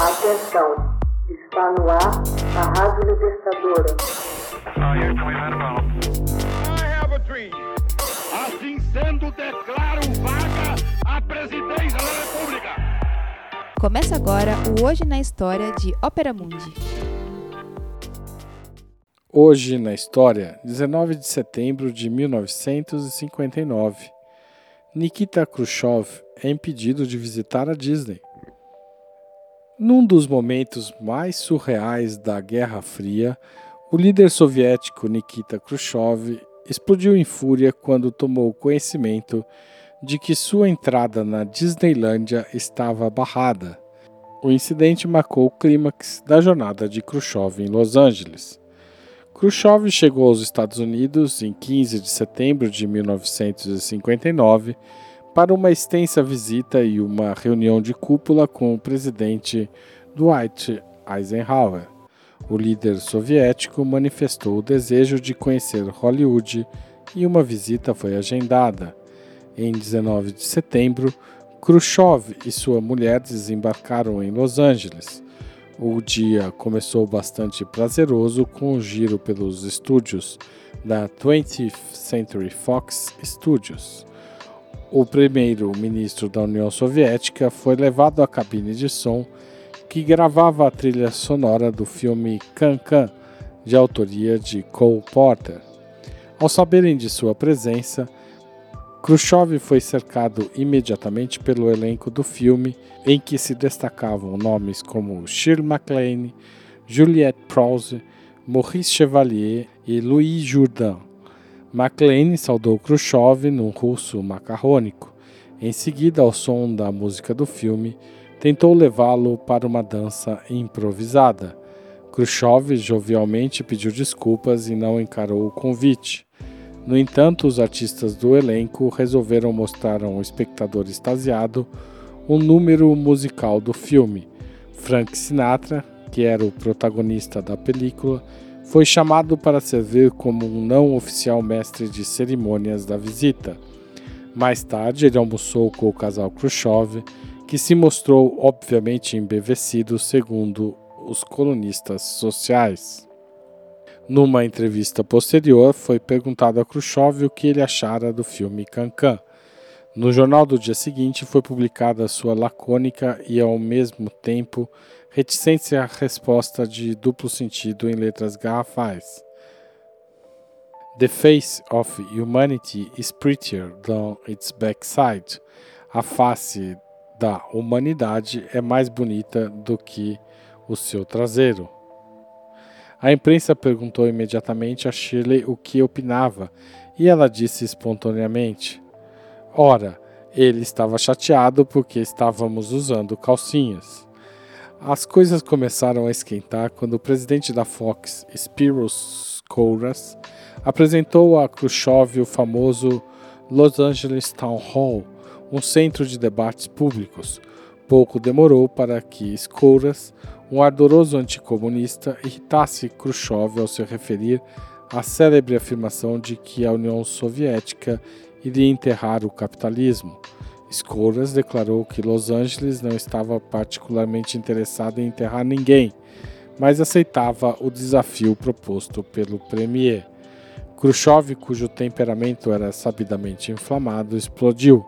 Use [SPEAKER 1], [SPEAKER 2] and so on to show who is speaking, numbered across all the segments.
[SPEAKER 1] Atenção, está no ar a Rádio Libertadora.
[SPEAKER 2] Assim sendo, declaro vaga a presidência da República.
[SPEAKER 3] Começa agora o Hoje na História de Ópera Mundi.
[SPEAKER 4] Hoje na História, 19 de setembro de 1959. Nikita Khrushchev é impedido de visitar a Disney. Num dos momentos mais surreais da Guerra Fria, o líder soviético Nikita Khrushchev explodiu em fúria quando tomou conhecimento de que sua entrada na Disneylândia estava barrada. O incidente marcou o clímax da jornada de Khrushchev em Los Angeles. Khrushchev chegou aos Estados Unidos em 15 de setembro de 1959 para uma extensa visita e uma reunião de cúpula com o presidente Dwight Eisenhower. O líder soviético manifestou o desejo de conhecer Hollywood e uma visita foi agendada. Em 19 de setembro, Khrushchev e sua mulher desembarcaram em Los Angeles. O dia começou bastante prazeroso com o giro pelos estúdios da 20th Century Fox Studios o primeiro-ministro da União Soviética foi levado à cabine de som que gravava a trilha sonora do filme Can-Can, de autoria de Cole Porter. Ao saberem de sua presença, Khrushchev foi cercado imediatamente pelo elenco do filme, em que se destacavam nomes como Shirley MacLaine, Juliette Prowse, Maurice Chevalier e Louis Jourdan. MacLaine saudou Khrushchev num russo macarrônico. Em seguida, ao som da música do filme, tentou levá-lo para uma dança improvisada. Khrushchev jovialmente pediu desculpas e não encarou o convite. No entanto, os artistas do elenco resolveram mostrar a um espectador extasiado um número musical do filme. Frank Sinatra, que era o protagonista da película, foi chamado para servir como um não oficial mestre de cerimônias da visita. Mais tarde, ele almoçou com o casal Khrushchev, que se mostrou obviamente embevecido, segundo os colunistas sociais. Numa entrevista posterior, foi perguntado a Khrushchev o que ele achara do filme Cancan. No jornal do dia seguinte foi publicada sua lacônica e, ao mesmo tempo, reticência à resposta de duplo sentido em letras garrafais. The face of humanity is prettier than its backside. A face da humanidade é mais bonita do que o seu traseiro. A imprensa perguntou imediatamente a Shirley o que opinava e ela disse espontaneamente: Ora, ele estava chateado porque estávamos usando calcinhas. As coisas começaram a esquentar quando o presidente da Fox, Spiros Kouras, apresentou a Khrushchev o famoso Los Angeles Town Hall, um centro de debates públicos. Pouco demorou para que Skouras, um ardoroso anticomunista, irritasse Khrushchev ao se referir à célebre afirmação de que a União Soviética iria enterrar o capitalismo. Escoras declarou que Los Angeles não estava particularmente interessado em enterrar ninguém, mas aceitava o desafio proposto pelo premier. Khrushchev, cujo temperamento era sabidamente inflamado, explodiu.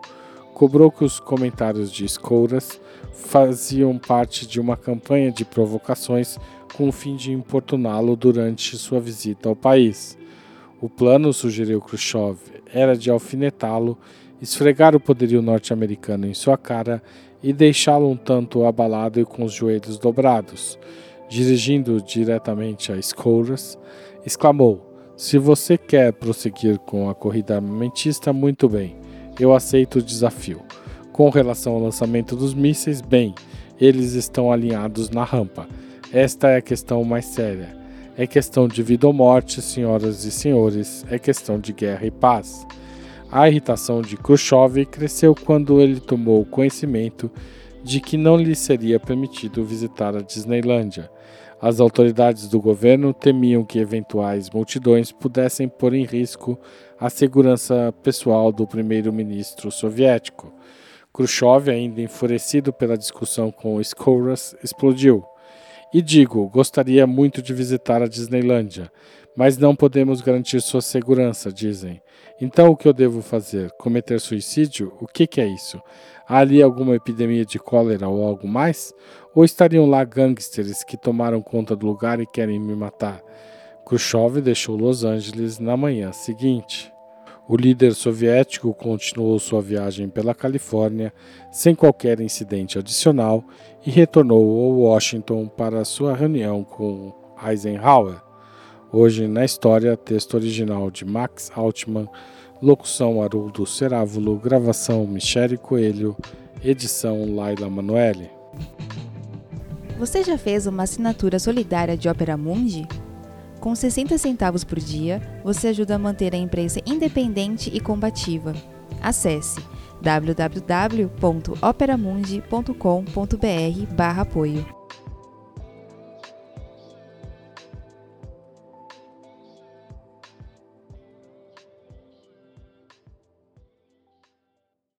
[SPEAKER 4] Cobrou que os comentários de Escoras faziam parte de uma campanha de provocações com o fim de importuná-lo durante sua visita ao país. O plano, sugeriu Khrushchev, era de alfinetá-lo esfregar o poderio norte-americano em sua cara e deixá-lo um tanto abalado e com os joelhos dobrados. Dirigindo diretamente a Scouras, exclamou: Se você quer prosseguir com a corrida armamentista, muito bem, eu aceito o desafio. Com relação ao lançamento dos mísseis, bem, eles estão alinhados na rampa. Esta é a questão mais séria. É questão de vida ou morte, senhoras e senhores, é questão de guerra e paz. A irritação de Khrushchev cresceu quando ele tomou conhecimento de que não lhe seria permitido visitar a Disneylândia. As autoridades do governo temiam que eventuais multidões pudessem pôr em risco a segurança pessoal do primeiro-ministro soviético. Khrushchev, ainda enfurecido pela discussão com Skouras, explodiu. E digo, gostaria muito de visitar a Disneylândia, mas não podemos garantir sua segurança, dizem. Então o que eu devo fazer? Cometer suicídio? O que, que é isso? Há ali alguma epidemia de cólera ou algo mais? Ou estariam lá gangsters que tomaram conta do lugar e querem me matar? Khrushchev deixou Los Angeles na manhã seguinte. O líder soviético continuou sua viagem pela Califórnia sem qualquer incidente adicional e retornou a Washington para sua reunião com Eisenhower. Hoje na história, texto original de Max Altman, locução Haroldo Cerávulo, gravação Michele Coelho, edição Laila Manoeli.
[SPEAKER 3] Você já fez uma assinatura solidária de Opera Mundi? Com 60 centavos por dia, você ajuda a manter a imprensa independente e combativa. Acesse www.operamundi.com.br/apoio.